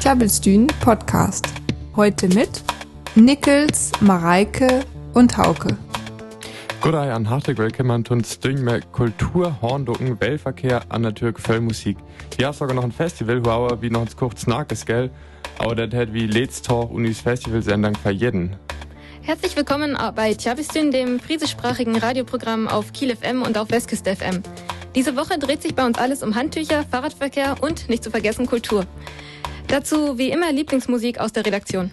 Klabbelstühn Podcast. Heute mit Nickels, Mareike und Hauke. Goddag an hartelijk willkommen til Stüng med kultur, hånddukken, velverkehr an der Türk Musik. Wir haben sogar noch ein Festival, wo aber wie noch ein kurz snackes, gell? Aber das hat wie letztes Tag Unis Festivalsendung für jeden. Herzlich willkommen bei Tjavistün, dem friesischsprachigen Radioprogramm auf Kiel FM und auf Westküste FM. Diese Woche dreht sich bei uns alles um Handtücher, Fahrradverkehr und nicht zu vergessen Kultur. Dazu wie immer Lieblingsmusik aus der Redaktion.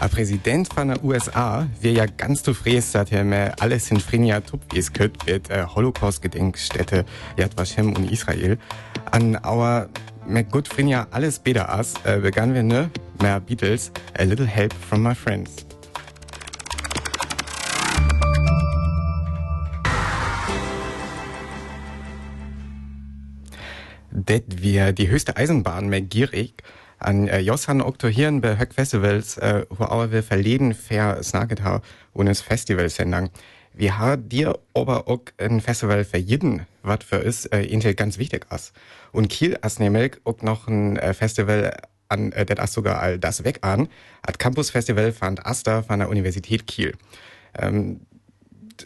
A Präsident von der USA wir ja ganz zufrieden, er mir alles in Frenia Tupis könnt mit äh, Holocaust-Gedenkstätte Yad Vashem und Israel. An our mit gut Frenia alles besser as äh, begannen wir ne mehr Beatles A Little Help from My Friends. Det wir die höchste Eisenbahn mehr gierig an äh, Jossan Oktohieren bei Höck Festivals, äh, wo auch wir verleden fair snacket ha und es Festival sendang. Wir haben dir aber auch ein Festival für jeden, was für uns äh, Intel ganz wichtig ist. Und Kiel ist nämlich auch noch ein äh, Festival an, äh, das sogar all das weg an. Das Campus Festival fand Asta von der Universität Kiel. Ähm,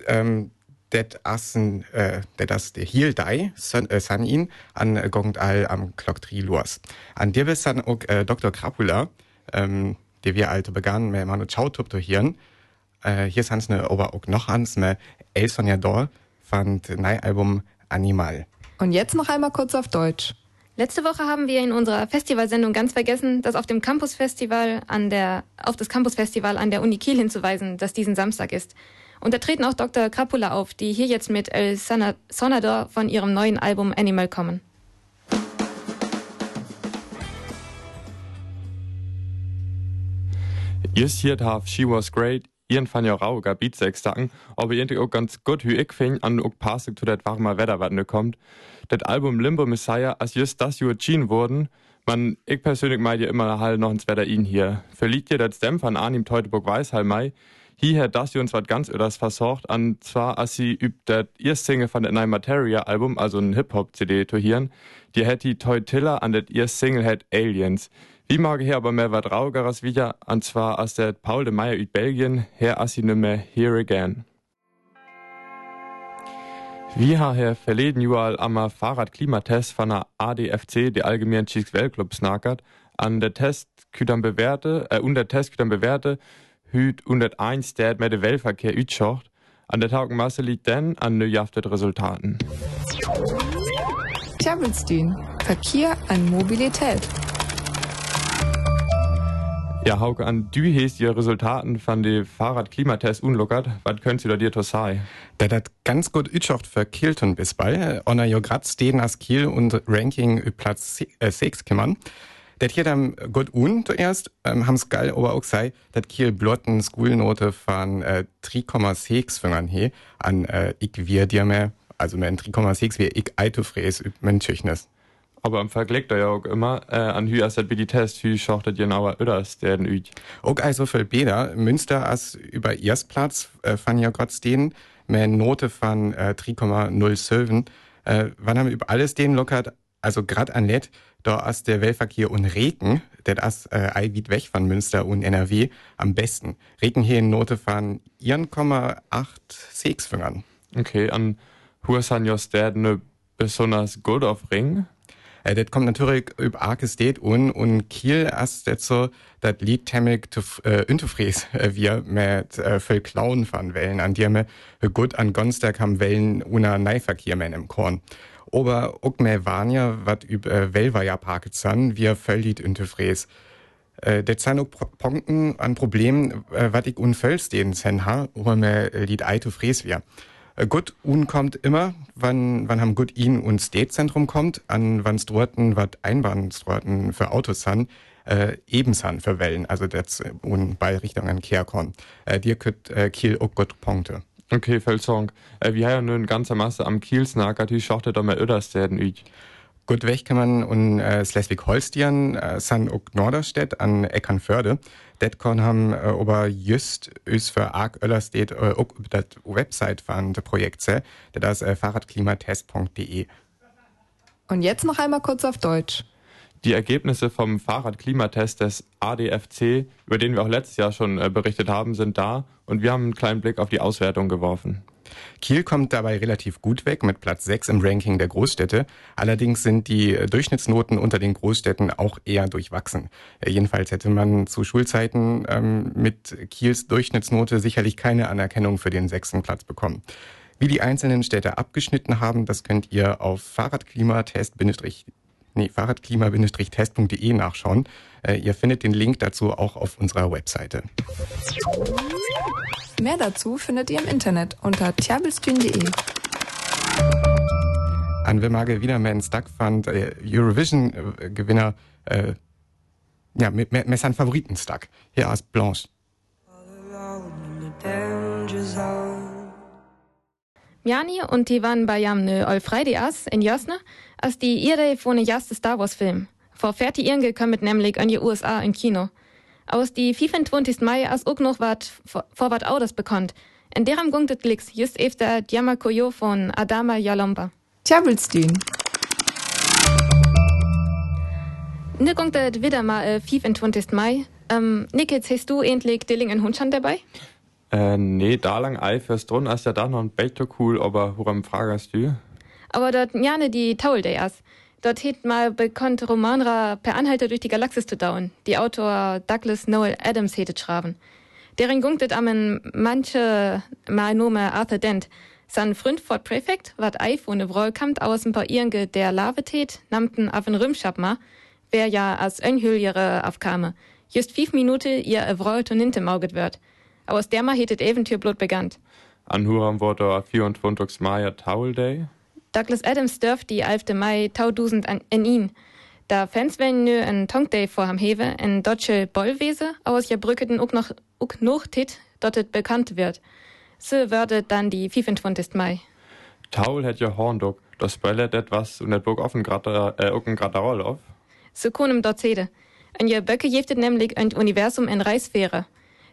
ähm, det assen äh, det as de hiel dei san, äh, san in an äh, gongt all am Klock tri los. An dir bist dann auch äh, Dr. Krapula, ähm, der wir alte begann mit Manu Chautub hier. Äh, hier sans ne aber auch noch ans me El Sonja Dor fand nei Album Animal. Und jetzt noch einmal kurz auf Deutsch. Letzte Woche haben wir in unserer Festivalsendung ganz vergessen, dass auf dem Campus Festival an der, auf das Campus Festival an der Uni Kiel hinzuweisen, das diesen Samstag ist. Und da treten auch Dr. Krapula auf, die hier jetzt mit El Sonador von ihrem neuen Album Animal kommen. Just hier haf She Was Great, ihren fan ja rauger Beatsex sagen, aber irgendwie auch ganz gut wie ich fing an auch passig zu det warmer Wetter, was ne kommt. Das Album Limbo Messiah, als just das erschienen wurden, man, ich persönlich meide immer halt noch ins Wetter ihn hier. Verliert ihr das Dämpf von Arnim Teutoburg Weißheim Mai, hier hat das uns was ganz öders versorgt, an zwar, als sie übt das erste Single von der neuen Materia Album, also ein Hip-Hop-CD zu hören, die hätte die Toy Tiller an der erste Single hat Aliens. Wie mag hier aber mehr was Raugeres wieder, und zwar als der Paul de Meyer übt Belgien, her als sie nimmer Here Again. Wir haben verleden Jahr am Fahrradklimatest von der ADFC, der Allgemeinen Cheeks Weltclub, snackert. An der Test küdern bewerte, äh, und der Test küdern bewerte, hüt 101 der mit dem Weltverkehr utschaut. An der Tagmasse liegt dann an neuhaftet Resultaten. Tjabelstein. Verkehr an Mobilität. Ja, Hauke, an du hast die Resultaten von dem Fahrradklimatest unlockert. Was könntest du da dir sagen? Das hat ganz gut utschaut für Kielton bis bei. Ona jo grad stehen als Kiel und Ranking Platz 6 äh, kümmern. Det hier dann gut un zuerst, ähm, haben's geil aber auch sei, dat Kiel blotten Schulnote von äh, 3,6 fingern he, an äh, ich wir dir mehr, also mehr 3,6 wie ich eitofräs üb Menschlichnis. Aber im Vergleich da ja auch immer, äh, an hü as die Test, hü schachtet ihr aber öders den üt. Auch also viel Bäder, Münster as über Erstplatz, äh, von ja grad stehen, mehr Note von äh, 3,07. Äh, wann haben wir über alles den lockert, also grad an Let, da ist der Weltverkehr und Regen, der ist äh, weit weg von Münster und NRW, am besten. Regen hier in Note von 1,86 Fingern. Okay, an Hursan jos der ne besonders gut auf Ring? Äh, das kommt natürlich über Arkestet und, und Kiel ist das so, das liegt temmig äh, unzufrieden, äh, wir mit äh, viel Klauen von Wellen, an die wir gut an Gonstag haben Wellen ohne Neiverkehr im Korn. Mehr Vanja, was über äh, Welva ja parket san, wir völlig unzufrieden. Äh, det sind auch Punkten an Problemen, äh, was ich unvöllig den sen ha, aber mir lied ei zu fräs wir. Äh, gut, un kommt immer, wann, wann ham gut ihn und State-Zentrum kommt, an wann's dorten, wat Einbahnstroten für Autos san, äh, ebensan für Wellen, also das un bei Richtung an Kehrkorn. Äh, dir könnt äh, Kiel auch gut Punkte. Okay, Feldsong. Äh, wir haben ja nur eine ganze Masse am Kielsnack, die schachtet da mal Öderstäden üt. Gut weg kann man und äh, Schleswig-Holstein, äh, san auch Norderstedt an Eckernförde. Detcon haben äh, ober just üs für arg Öllerstedt äh, auch das Website von der Projekt, das ist äh, fahrradklimatest.de. Und jetzt noch einmal kurz auf Deutsch. Die Ergebnisse vom Fahrradklimatest des ADFC, über den wir auch letztes Jahr schon äh, berichtet haben, sind da und wir haben einen kleinen Blick auf die Auswertung geworfen. Kiel kommt dabei relativ gut weg mit Platz 6 im Ranking der Großstädte. Allerdings sind die äh, Durchschnittsnoten unter den Großstädten auch eher durchwachsen. Äh, jedenfalls hätte man zu Schulzeiten ähm, mit Kiels Durchschnittsnote sicherlich keine Anerkennung für den sechsten Platz bekommen. Wie die einzelnen Städte abgeschnitten haben, das könnt ihr auf Fahrradklimatest nee, fahrradklima-test.de nachschauen. Äh, ihr findet den Link dazu auch auf unserer Webseite. Mehr dazu findet ihr im Internet unter tjabelstühn.de. An Wilmage Wiedermanns Duck fand äh, Eurovision-Gewinner äh, ja, mit, seinen Favoriten Stuck. Hier aus Blanche. Jani und die waren bei jamne Olfreidias in Jasne, als die ihre von der erste Star Wars Film. Vor 40 Jahren gekommen nämlich in die USA in Kino. Aus die 25. Mai als auch noch wat vor wat Autos bekannt. In derem gung det Glicks just efter Diamakoyo von Adama Jalomba. Tjabelstühn. Ne gungt det wieder mal äh, 25. Mai. Ähm, Nickels, hast du endlich Dilling in Hundschan dabei? Äh, nee, da lang Ei fürs Drun, als ja da noch ein Better cool, aber worum fragst du? Aber dort jane die Taul der erst. Dort hat mal bekannt Romanra per Anhalter durch die Galaxis zu dauern. Die Autor Douglas Noel Adams hätte schraben. Deren gungtet am manche mal Nome Arthur Dent. San Freund Fort Prefect wat iPhone Vrollkamt aus ein paar Irnge der Lavetät, namten auf ein Rümschapma, wer ja als Önhüljere aufkame. Just fünf Minuten ihr Vroll und ninte wird. Aus der ma hättet Eventür blut begann. An Huram wurde 24. Mai Towel Day. Douglas Adams dürft die 11. Mai 1000 in ihn. Da Fans wenn nö en Tonkday vorham hewe, en deutsche Bollwese, aus ja Brücketen ook noch, ook noch tit, dort bekannt wird. So würde dann die 25. Mai. Taul hat ja Horndog, das spellet etwas und der Burg offen grad, äh, grad Roll auf. So kunem dort sede. En je Böcke jeftet nämlich ein Universum en Reisfähre.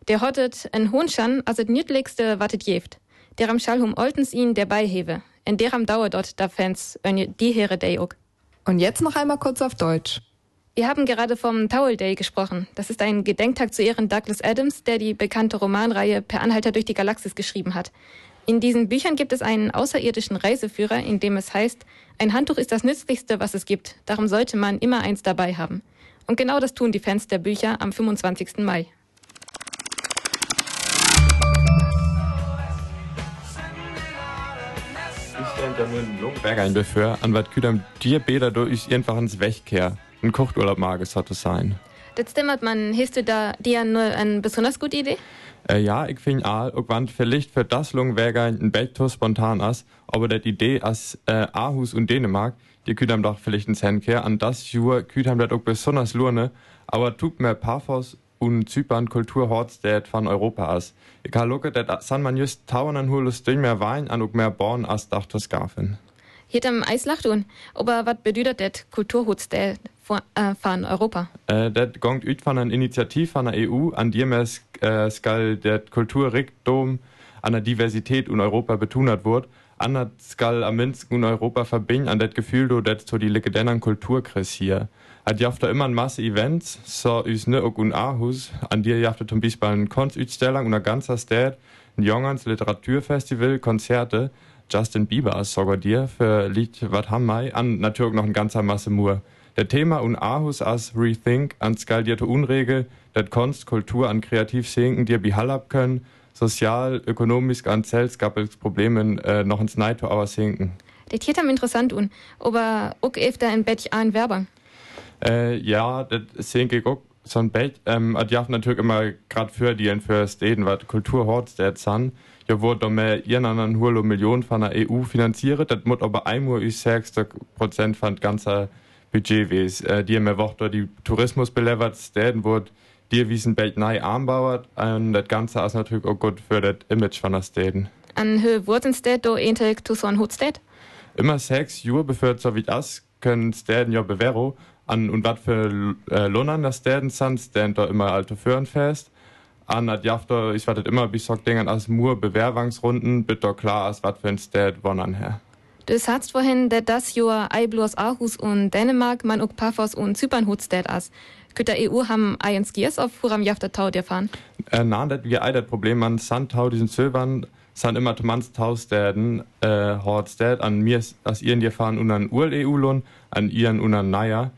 Der hottet en Hohnschan, als het nütligste wattet jeft. Der am Schallhum oltens ihn der Beihewe in deram dauert dort da Fans die Heere Day ook. Und jetzt noch einmal kurz auf Deutsch. Wir haben gerade vom Towel Day gesprochen. Das ist ein Gedenktag zu Ehren Douglas Adams, der die bekannte Romanreihe Per Anhalter durch die Galaxis geschrieben hat. In diesen Büchern gibt es einen außerirdischen Reiseführer, in dem es heißt, ein Handtuch ist das Nützlichste, was es gibt. Darum sollte man immer eins dabei haben. Und genau das tun die Fans der Bücher am 25. Mai. Berg ein befür, an wat küdam dir Bäder durch einfach ins Wächkehr. Ein Kochturlaub mag es hatte sein. Das stimmert man. Hast du da dir nur eine besonders gute Idee? Äh, ja, ich find all, irgendwann vielleicht für das Lung wäre ein Becht spontan as, aber dat Idee as äh, Aarhus und Dänemark, die küdam doch vielleicht ins Handkehr, an das Jur küdam dat auch besonders lurne, aber tut mir Paphos und Zypern Kulturhortstät von Europa as. Ich kann lukke, dat san man just taunen hulus ding mehr Wein an und mehr Born as dachtos gafen. Hitam Eislacht und, aber was bedeutet das Kulturhutstät äh, von Europa? Äh, das gongt üt von einer Initiative von der EU, an dem es äh, skal der Kulturrikdom an der Diversität in Europa betunert wird, an der skal am Minsk in Europa verbinden, an das Gefühl, do das zu die legendären Kulturkreis hier. Hat jaft da immer ein Masse Events, so is ne ook un Aarhus, an dir jaft zum Beispiel eine Kunstutstellung und ein ganzer Stad, ein Jongens Literaturfestival, Konzerte, Justin Bieber sogar dir für Lied Wat ham mai an natürlich noch ein ganzer Masse Mur. Der Thema un Aarhus as Rethink an skaldierte Unregel, dat Kunst, Kultur an kreativ senken dir bihallab können, sozial, ökonomisch an Zellskapels Problemen äh, noch ins Neito aber sinken. Das hier am interessant un, aber ook efter ein Bett an Werbung. Äh, ja, das sehen ich auch so ein Bett. Ähm, die haben natürlich immer gerade für die und für Städten, was Kulturhorts der Zahn. Ja, wurde mehr irgendeinen Hurlo Millionen von der EU finanziert. Das muss aber einmal ist 60 Prozent von ganzer Budget wes. Äh, die haben Woche die Tourismus belevert Städten wurde die wiesen Bett neu anbauert. Und das Ganze ist natürlich auch gut für das Image von der Städten. An Höhe wurden Städte ähnlich zu so einem Hutstädt? Immer sechs Jahre bevor so wie das können Städten ja bewähren an und wat für äh, Lohn das Städten sind, denn da immer alte Föhren fest. An dat Jafter, ich wartet immer bis so Dingen als Mur Bewerbungsrunden, bitte klar als wat für ein Städt wonnen her. Du sagst vorhin, dass das Jahr ei bloß Aarhus und Dänemark, man auch Paphos und Zypern hutstedt as. Könnt der EU haben eins Giers auf Huram Jaftertau dir fahren? Äh, nein, das wir das Problem an Sandtau, diesen Zöbern, sind immer Tomans Taustäden, äh, Hortstäd, an mir, als ihr in dir fahren und an Ur-EU-Lohn, an ihren und an Naja.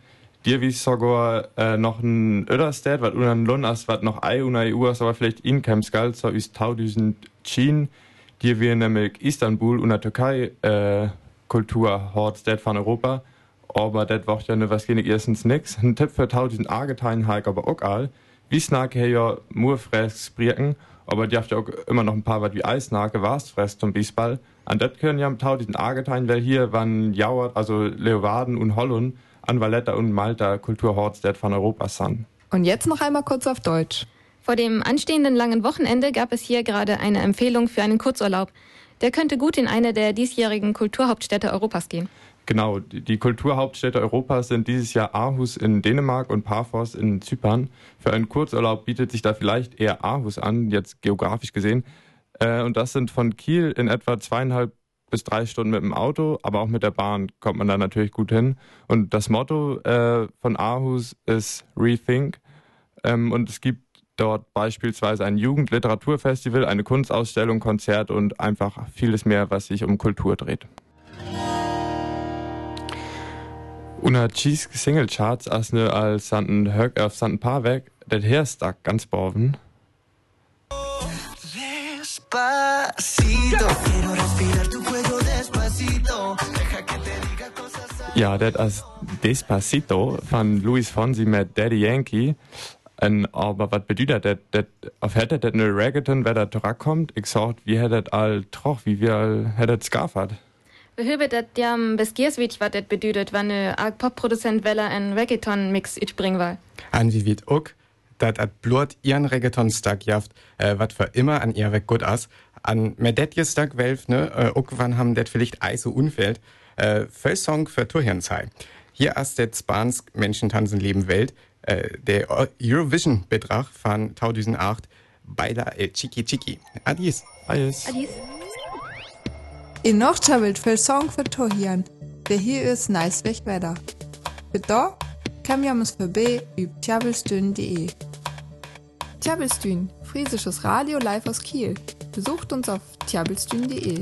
Dir wie sogar äh, noch ein Öderstäd, was unan Lund as, was noch ei una EU as, aber vielleicht in Kemskal, so ist Tau diesen Chin, dir wir nämlich Istanbul und der Türkei, äh, Kultur, Hortstäd von Europa aber das war ja ne was gene erstens nix. Ein Tipp für tau diesen Argetein halt aber auch all. Wie snake ja nur fres brieken, aber die habt ja auch immer noch ein paar was wie Eisnake, warst fress zum Biesball. An das können ja am Tau diesen Argetein, weil hier waren Jauert, also Leovarden und Hollund, an Valletta und Malta Kulturhortstedt von Europa sind. Und jetzt noch einmal kurz auf Deutsch. Vor dem anstehenden langen Wochenende gab es hier gerade eine Empfehlung für einen Kurzurlaub. Der könnte gut in eine der diesjährigen Kulturhauptstädte Europas gehen. Genau, die Kulturhauptstädte Europas sind dieses Jahr Aarhus in Dänemark und Paphos in Zypern. Für einen Kurzurlaub bietet sich da vielleicht eher Aarhus an, jetzt geografisch gesehen. Äh, und das sind von Kiel in etwa zweieinhalb bis drei Stunden mit dem Auto, aber auch mit der Bahn kommt man da natürlich gut hin. Und das Motto äh, von Aarhus ist Rethink. Ähm, und es gibt dort beispielsweise ein Jugendliteraturfestival, eine Kunstausstellung, Konzert und einfach vieles mehr, was sich um Kultur dreht. Una cheese single charts as ne als santen hög auf santen paar weg, det herstak ganz boven. Ja, det as Despacito von Luis Fonsi mit Daddy Yankee. En, aber was bedeutet das? das auf hätte das ne Reggaeton, wer da zurückkommt? Ich sag, wie hätte das all troch, wie wir all hätte das skafft? Behöbe dat jam beskierswit wat dat bedeutet, wann ne arg Popproduzent Weller en Reggaeton-Mix itbringen will. An wie wird ook, dat at blut ihren Reggaeton-Stack jaft, äh, wat für immer an ihr weg gut as. An medetje Stack welf, ne, äh, ook wann ham det vielleicht ei so unfällt, äh, für Song für Turhirn sei. Hier as det Spans Menschen tanzen leben Welt, äh, der Eurovision-Betrag von 2008 Baila el Chiki Chiki. Adies. Adies. Adies. In wilt viel Song für Tohian, der hier ist nice weg weiter. Für da kann wir uns vorbei über tjabelstün.de. Tjabelstün, friesisches Radio live aus Kiel. Besucht uns auf tjabelstün.de.